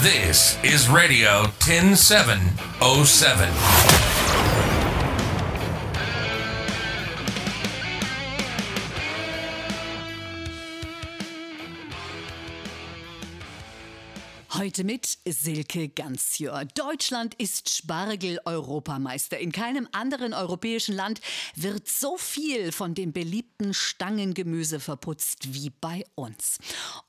This is Radio 10707. Heute mit Silke Ganzjör. Deutschland ist Spargel-Europameister. In keinem anderen europäischen Land wird so viel von dem beliebten Stangengemüse verputzt wie bei uns.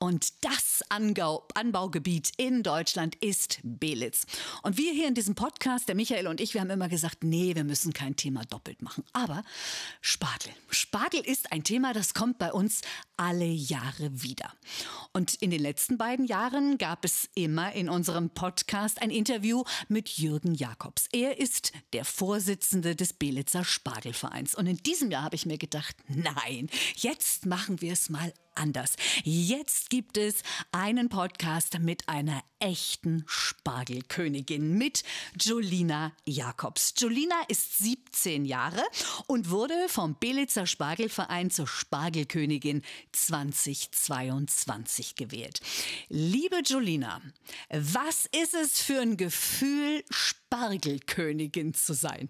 Und das Angau Anbaugebiet in Deutschland ist Belitz. Und wir hier in diesem Podcast, der Michael und ich, wir haben immer gesagt, nee, wir müssen kein Thema doppelt machen. Aber Spargel. Spargel ist ein Thema, das kommt bei uns alle Jahre wieder. Und in den letzten beiden Jahren gab es immer in unserem Podcast ein Interview mit Jürgen Jakobs. Er ist der Vorsitzende des Belitzer Spargelvereins. Und in diesem Jahr habe ich mir gedacht, nein, jetzt machen wir es mal anders. Jetzt gibt es einen Podcast mit einer echten Spargelkönigin, mit Jolina Jakobs. Jolina ist 17 Jahre und wurde vom Belitzer Spargelverein zur Spargelkönigin 2022 gewählt. Liebe Jolina, was ist es für ein Gefühl, Spargelkönigin zu sein?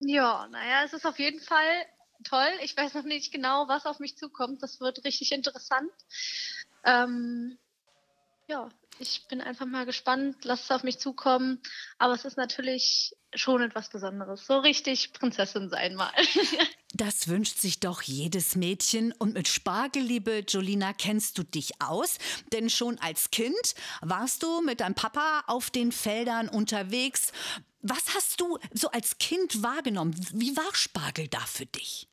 Ja, naja, es ist auf jeden Fall toll. Ich weiß noch nicht genau, was auf mich zukommt. Das wird richtig interessant. Ähm, ja, ich bin einfach mal gespannt. Lass es auf mich zukommen. Aber es ist natürlich schon etwas Besonderes. So richtig Prinzessin sein mal. Das wünscht sich doch jedes Mädchen. Und mit Spargel, liebe Jolina, kennst du dich aus? Denn schon als Kind warst du mit deinem Papa auf den Feldern unterwegs. Was hast du so als Kind wahrgenommen? Wie war Spargel da für dich?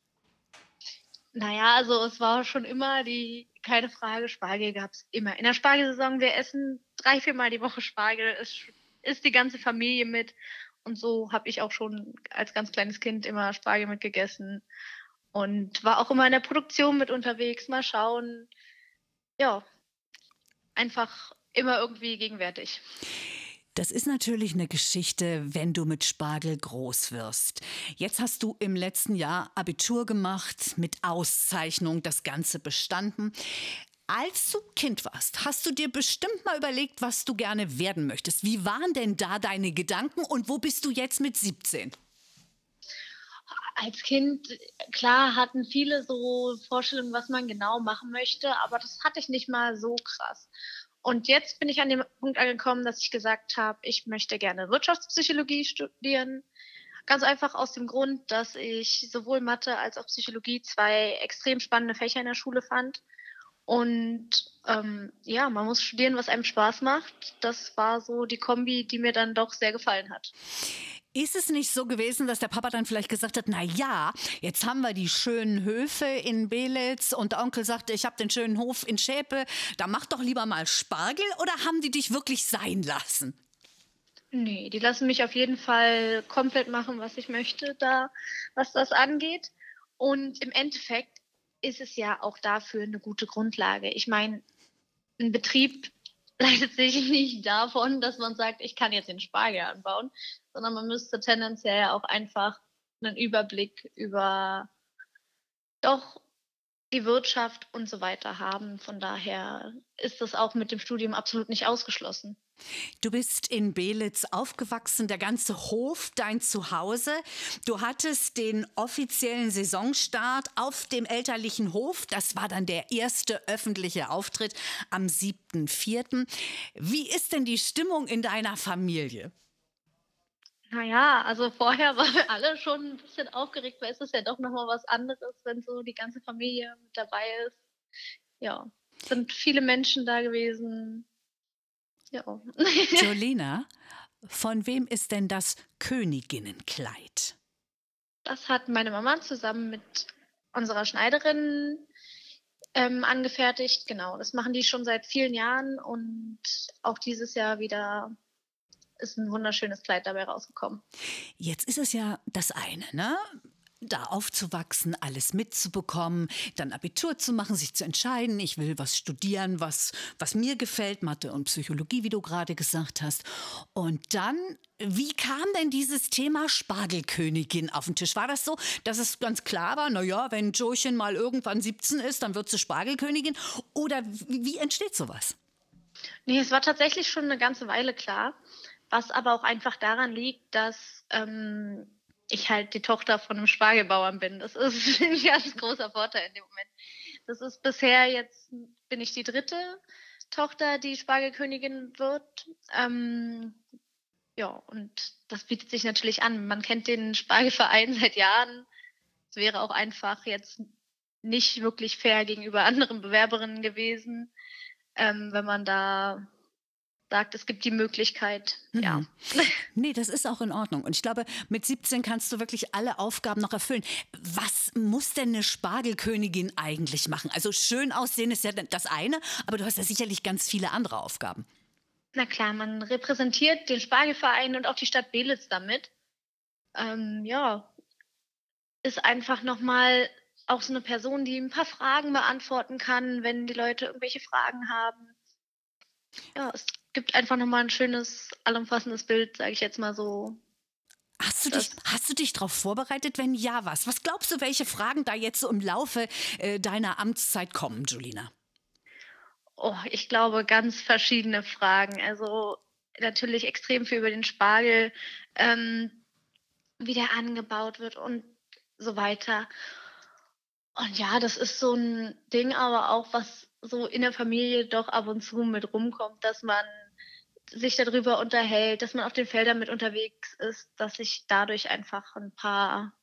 Naja, also es war schon immer die, keine Frage, Spargel gab es immer. In der Spargelsaison, wir essen drei, viermal die Woche Spargel, es ist die ganze Familie mit. Und so habe ich auch schon als ganz kleines Kind immer Spargel mitgegessen und war auch immer in der Produktion mit unterwegs, mal schauen. Ja, einfach immer irgendwie gegenwärtig. Das ist natürlich eine Geschichte, wenn du mit Spargel groß wirst. Jetzt hast du im letzten Jahr Abitur gemacht, mit Auszeichnung das Ganze bestanden. Als du Kind warst, hast du dir bestimmt mal überlegt, was du gerne werden möchtest. Wie waren denn da deine Gedanken und wo bist du jetzt mit 17? Als Kind, klar, hatten viele so Vorstellungen, was man genau machen möchte, aber das hatte ich nicht mal so krass. Und jetzt bin ich an dem Punkt angekommen, dass ich gesagt habe, ich möchte gerne Wirtschaftspsychologie studieren. Ganz einfach aus dem Grund, dass ich sowohl Mathe als auch Psychologie zwei extrem spannende Fächer in der Schule fand. Und ähm, ja, man muss studieren, was einem Spaß macht. Das war so die Kombi, die mir dann doch sehr gefallen hat. Ist es nicht so gewesen, dass der Papa dann vielleicht gesagt hat, na ja, jetzt haben wir die schönen Höfe in Belitz und der Onkel sagte, ich habe den schönen Hof in Schäpe, da mach doch lieber mal Spargel oder haben die dich wirklich sein lassen? Nee, die lassen mich auf jeden Fall komplett machen, was ich möchte, da, was das angeht. Und im Endeffekt ist es ja auch dafür eine gute Grundlage. Ich meine, ein Betrieb leitet sich nicht davon, dass man sagt, ich kann jetzt den Spargel anbauen, sondern man müsste tendenziell auch einfach einen Überblick über doch die Wirtschaft und so weiter haben. Von daher ist das auch mit dem Studium absolut nicht ausgeschlossen. Du bist in Belitz aufgewachsen, der ganze Hof dein Zuhause. Du hattest den offiziellen Saisonstart auf dem elterlichen Hof. Das war dann der erste öffentliche Auftritt am 7.4. Wie ist denn die Stimmung in deiner Familie? Naja, also vorher waren wir alle schon ein bisschen aufgeregt, weil es ist ja doch nochmal was anderes, wenn so die ganze Familie mit dabei ist. Ja, es sind viele Menschen da gewesen. Ja. Jolina, von wem ist denn das Königinnenkleid? Das hat meine Mama zusammen mit unserer Schneiderin ähm, angefertigt. Genau, das machen die schon seit vielen Jahren und auch dieses Jahr wieder ist ein wunderschönes Kleid dabei rausgekommen. Jetzt ist es ja das eine, ne? da aufzuwachsen, alles mitzubekommen, dann Abitur zu machen, sich zu entscheiden, ich will was studieren, was, was mir gefällt, Mathe und Psychologie, wie du gerade gesagt hast. Und dann, wie kam denn dieses Thema Spargelkönigin auf den Tisch? War das so, dass es ganz klar war, naja, wenn Jochen mal irgendwann 17 ist, dann wird sie Spargelkönigin? Oder wie, wie entsteht sowas? Nee, es war tatsächlich schon eine ganze Weile klar, was aber auch einfach daran liegt, dass ähm, ich halt die Tochter von einem Spargelbauern bin. Das ist ein ganz großer Vorteil in dem Moment. Das ist bisher jetzt, bin ich die dritte Tochter, die Spargelkönigin wird. Ähm, ja, und das bietet sich natürlich an. Man kennt den Spargelverein seit Jahren. Es wäre auch einfach jetzt nicht wirklich fair gegenüber anderen Bewerberinnen gewesen, ähm, wenn man da sagt, es gibt die Möglichkeit. Mhm. Ja. Nee, das ist auch in Ordnung. Und ich glaube, mit 17 kannst du wirklich alle Aufgaben noch erfüllen. Was muss denn eine Spargelkönigin eigentlich machen? Also schön aussehen ist ja das eine, aber du hast ja sicherlich ganz viele andere Aufgaben. Na klar, man repräsentiert den Spargelverein und auch die Stadt Belitz damit. Ähm, ja, ist einfach nochmal auch so eine Person, die ein paar Fragen beantworten kann, wenn die Leute irgendwelche Fragen haben. Ja, es gibt einfach nochmal ein schönes, allumfassendes Bild, sage ich jetzt mal so. Hast du, dich, hast du dich darauf vorbereitet? Wenn ja, was? Was glaubst du, welche Fragen da jetzt so im Laufe äh, deiner Amtszeit kommen, Julina? Oh, ich glaube, ganz verschiedene Fragen. Also natürlich extrem viel über den Spargel, ähm, wie der angebaut wird und so weiter. Und ja, das ist so ein Ding, aber auch was so in der Familie doch ab und zu mit rumkommt, dass man sich darüber unterhält, dass man auf den Feldern mit unterwegs ist, dass ich dadurch einfach ein paar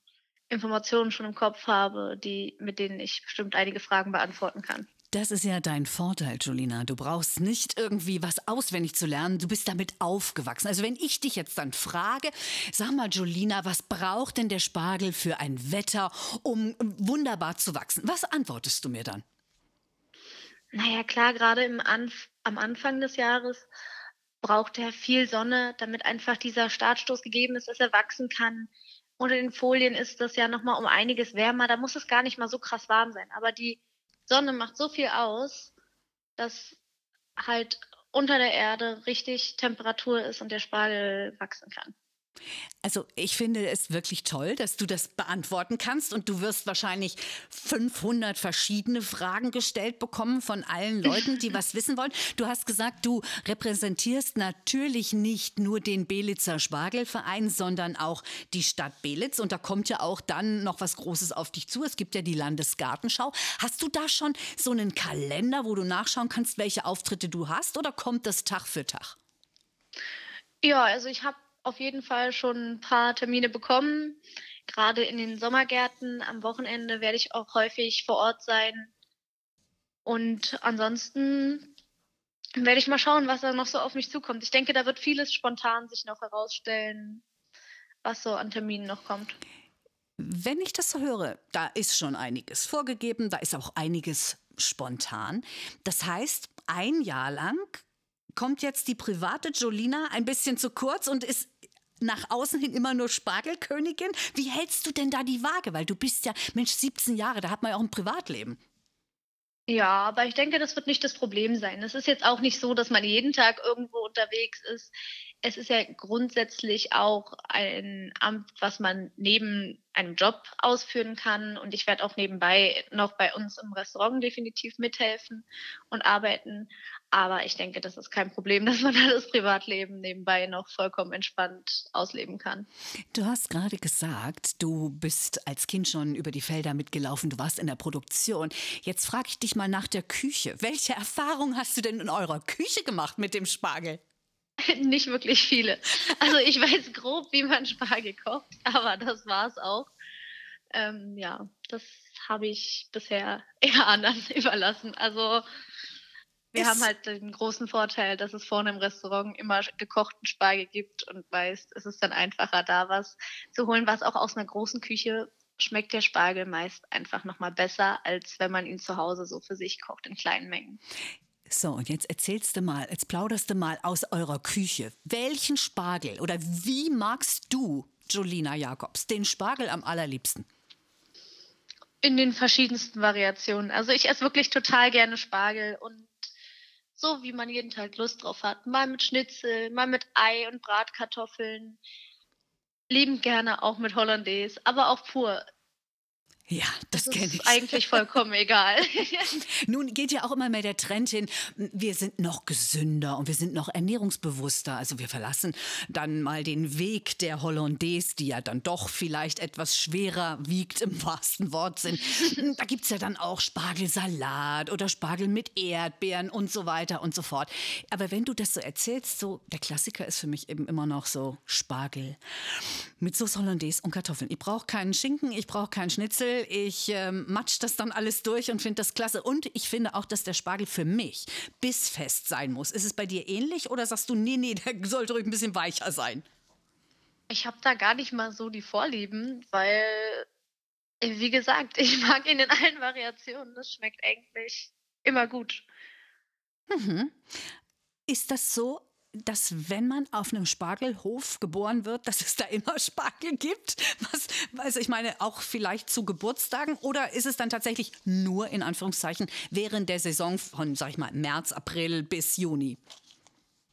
Informationen schon im Kopf habe, die, mit denen ich bestimmt einige Fragen beantworten kann. Das ist ja dein Vorteil, Julina. Du brauchst nicht irgendwie was auswendig zu lernen. Du bist damit aufgewachsen. Also wenn ich dich jetzt dann frage, sag mal, Julina, was braucht denn der Spargel für ein Wetter, um wunderbar zu wachsen? Was antwortest du mir dann? Naja, klar, gerade im Anf am Anfang des Jahres braucht er viel Sonne, damit einfach dieser Startstoß gegeben ist, dass er wachsen kann. Unter den Folien ist das ja nochmal um einiges wärmer. Da muss es gar nicht mal so krass warm sein. Aber die Sonne macht so viel aus, dass halt unter der Erde richtig Temperatur ist und der Spargel wachsen kann. Also ich finde es wirklich toll, dass du das beantworten kannst und du wirst wahrscheinlich 500 verschiedene Fragen gestellt bekommen von allen Leuten, die was wissen wollen. Du hast gesagt, du repräsentierst natürlich nicht nur den Belitzer Spargelverein, sondern auch die Stadt Belitz und da kommt ja auch dann noch was Großes auf dich zu. Es gibt ja die Landesgartenschau. Hast du da schon so einen Kalender, wo du nachschauen kannst, welche Auftritte du hast oder kommt das Tag für Tag? Ja, also ich habe auf jeden Fall schon ein paar Termine bekommen. Gerade in den Sommergärten am Wochenende werde ich auch häufig vor Ort sein. Und ansonsten werde ich mal schauen, was da noch so auf mich zukommt. Ich denke, da wird vieles spontan sich noch herausstellen, was so an Terminen noch kommt. Wenn ich das so höre, da ist schon einiges vorgegeben, da ist auch einiges spontan. Das heißt, ein Jahr lang kommt jetzt die private Jolina ein bisschen zu kurz und ist nach außen hin immer nur Spargelkönigin. Wie hältst du denn da die Waage? Weil du bist ja, Mensch, 17 Jahre, da hat man ja auch ein Privatleben. Ja, aber ich denke, das wird nicht das Problem sein. Es ist jetzt auch nicht so, dass man jeden Tag irgendwo unterwegs ist. Es ist ja grundsätzlich auch ein Amt, was man neben einem Job ausführen kann. Und ich werde auch nebenbei noch bei uns im Restaurant definitiv mithelfen und arbeiten. Aber ich denke, das ist kein Problem, dass man das Privatleben nebenbei noch vollkommen entspannt ausleben kann. Du hast gerade gesagt, du bist als Kind schon über die Felder mitgelaufen, du warst in der Produktion. Jetzt frage ich dich mal nach der Küche. Welche Erfahrung hast du denn in eurer Küche gemacht mit dem Spargel? Nicht wirklich viele. Also ich weiß grob, wie man Spargel kocht, aber das war es auch. Ähm, ja, das habe ich bisher eher anderen überlassen. Also wir haben halt den großen Vorteil, dass es vorne im Restaurant immer gekochten Spargel gibt und weißt, es ist dann einfacher, da was zu holen, was auch aus einer großen Küche schmeckt der Spargel meist einfach nochmal besser, als wenn man ihn zu Hause so für sich kocht in kleinen Mengen. So, und jetzt erzählst du mal, jetzt plauderst du mal aus eurer Küche. Welchen Spargel oder wie magst du, Jolina Jakobs, den Spargel am allerliebsten? In den verschiedensten Variationen. Also ich esse wirklich total gerne Spargel und so wie man jeden Tag Lust drauf hat. Mal mit Schnitzel, mal mit Ei und Bratkartoffeln. Liebend gerne auch mit Hollandaise, aber auch pur. Ja, das, das kenne ich. Eigentlich vollkommen egal. Nun geht ja auch immer mehr der Trend hin, wir sind noch gesünder und wir sind noch ernährungsbewusster. Also wir verlassen dann mal den Weg der Hollandaise, die ja dann doch vielleicht etwas schwerer wiegt im wahrsten Wortsinn. Da gibt es ja dann auch Spargelsalat oder Spargel mit Erdbeeren und so weiter und so fort. Aber wenn du das so erzählst, so der Klassiker ist für mich eben immer noch so Spargel mit Sauce Hollandaise und Kartoffeln. Ich brauche keinen Schinken, ich brauche keinen Schnitzel ich ähm, matsch das dann alles durch und finde das klasse. Und ich finde auch, dass der Spargel für mich bissfest sein muss. Ist es bei dir ähnlich oder sagst du, nee, nee, der sollte ruhig ein bisschen weicher sein? Ich habe da gar nicht mal so die Vorlieben, weil, äh, wie gesagt, ich mag ihn in allen Variationen. Das schmeckt eigentlich immer gut. Mhm. Ist das so dass wenn man auf einem Spargelhof geboren wird, dass es da immer Spargel gibt? Was, also ich meine, auch vielleicht zu Geburtstagen oder ist es dann tatsächlich nur in Anführungszeichen während der Saison von, sag ich mal, März, April bis Juni?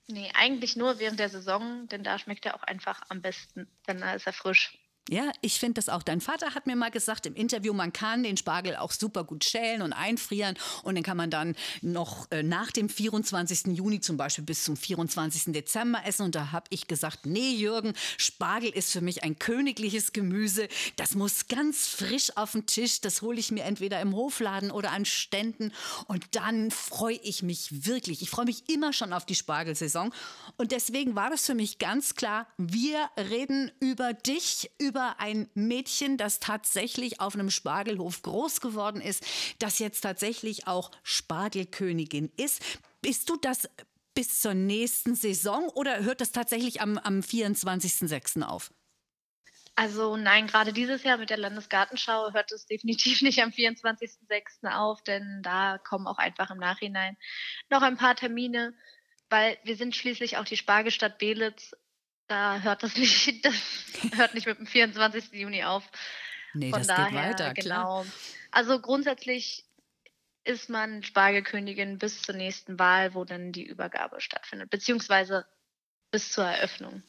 Nee, eigentlich nur während der Saison, denn da schmeckt er auch einfach am besten, dann ist er frisch. Ja, ich finde das auch. Dein Vater hat mir mal gesagt im Interview, man kann den Spargel auch super gut schälen und einfrieren und den kann man dann noch äh, nach dem 24. Juni zum Beispiel bis zum 24. Dezember essen. Und da habe ich gesagt, nee Jürgen, Spargel ist für mich ein königliches Gemüse. Das muss ganz frisch auf den Tisch. Das hole ich mir entweder im Hofladen oder an Ständen. Und dann freue ich mich wirklich. Ich freue mich immer schon auf die Spargelsaison. Und deswegen war das für mich ganz klar, wir reden über dich, über über ein Mädchen, das tatsächlich auf einem Spargelhof groß geworden ist, das jetzt tatsächlich auch Spargelkönigin ist. Bist du das bis zur nächsten Saison oder hört das tatsächlich am, am 24.06. auf? Also nein, gerade dieses Jahr mit der Landesgartenschau hört es definitiv nicht am 24.06. auf, denn da kommen auch einfach im Nachhinein noch ein paar Termine, weil wir sind schließlich auch die Spargelstadt Belitz da hört das nicht, das hört nicht mit dem 24. Juni auf. Nee, Von das daher, geht weiter, genau. Klar. Also grundsätzlich ist man Spargelkönigin bis zur nächsten Wahl, wo dann die Übergabe stattfindet, beziehungsweise bis zur Eröffnung.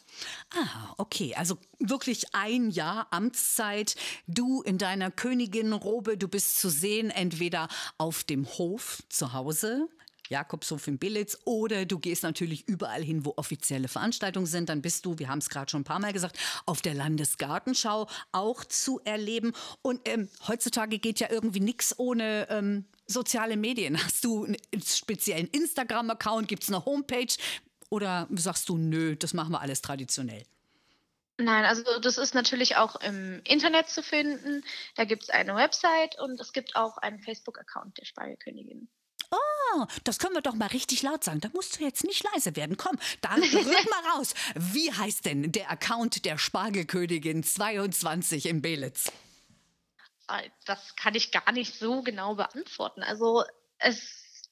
Ah, okay. Also wirklich ein Jahr Amtszeit. Du in deiner Königinnenrobe, du bist zu sehen, entweder auf dem Hof zu Hause, Jakobshof in Billitz oder du gehst natürlich überall hin, wo offizielle Veranstaltungen sind. Dann bist du, wir haben es gerade schon ein paar Mal gesagt, auf der Landesgartenschau auch zu erleben. Und ähm, heutzutage geht ja irgendwie nichts ohne ähm, soziale Medien. Hast du einen speziellen Instagram-Account? Gibt es eine Homepage? Oder sagst du, nö, das machen wir alles traditionell? Nein, also das ist natürlich auch im Internet zu finden. Da gibt es eine Website und es gibt auch einen Facebook-Account der Spargelkönigin. Oh, das können wir doch mal richtig laut sagen. Da musst du jetzt nicht leise werden. Komm, dann rück mal raus. Wie heißt denn der Account der Spargelkönigin 22 in Belitz? Das kann ich gar nicht so genau beantworten. Also es,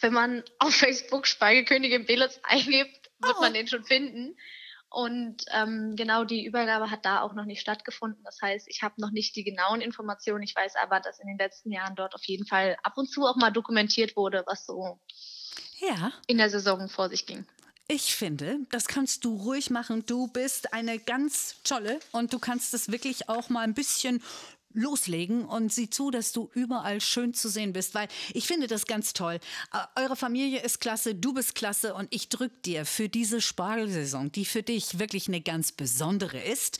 wenn man auf Facebook Spargelkönigin Belitz eingibt, wird oh. man den schon finden. Und ähm, genau die Übergabe hat da auch noch nicht stattgefunden. Das heißt, ich habe noch nicht die genauen Informationen. Ich weiß aber, dass in den letzten Jahren dort auf jeden Fall ab und zu auch mal dokumentiert wurde, was so ja. in der Saison vor sich ging. Ich finde, das kannst du ruhig machen. Du bist eine ganz tolle und du kannst es wirklich auch mal ein bisschen loslegen und sieh zu, dass du überall schön zu sehen bist, weil ich finde das ganz toll. Äh, eure Familie ist klasse, du bist klasse und ich drück dir für diese Spargelsaison, die für dich wirklich eine ganz besondere ist,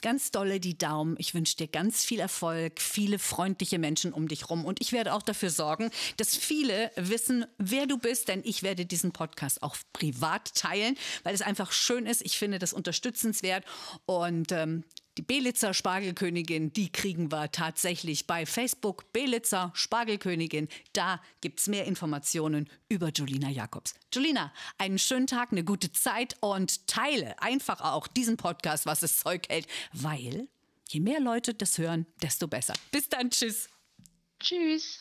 ganz dolle die Daumen. Ich wünsche dir ganz viel Erfolg, viele freundliche Menschen um dich rum. Und ich werde auch dafür sorgen, dass viele wissen, wer du bist, denn ich werde diesen Podcast auch privat teilen, weil es einfach schön ist. Ich finde das unterstützenswert. Und ähm, die Belitzer Spargelkönigin, die kriegen wir tatsächlich bei Facebook. Belitzer Spargelkönigin, da gibt es mehr Informationen über Julina Jakobs. Julina, einen schönen Tag, eine gute Zeit und teile einfach auch diesen Podcast, was es Zeug hält, weil je mehr Leute das hören, desto besser. Bis dann, tschüss. Tschüss.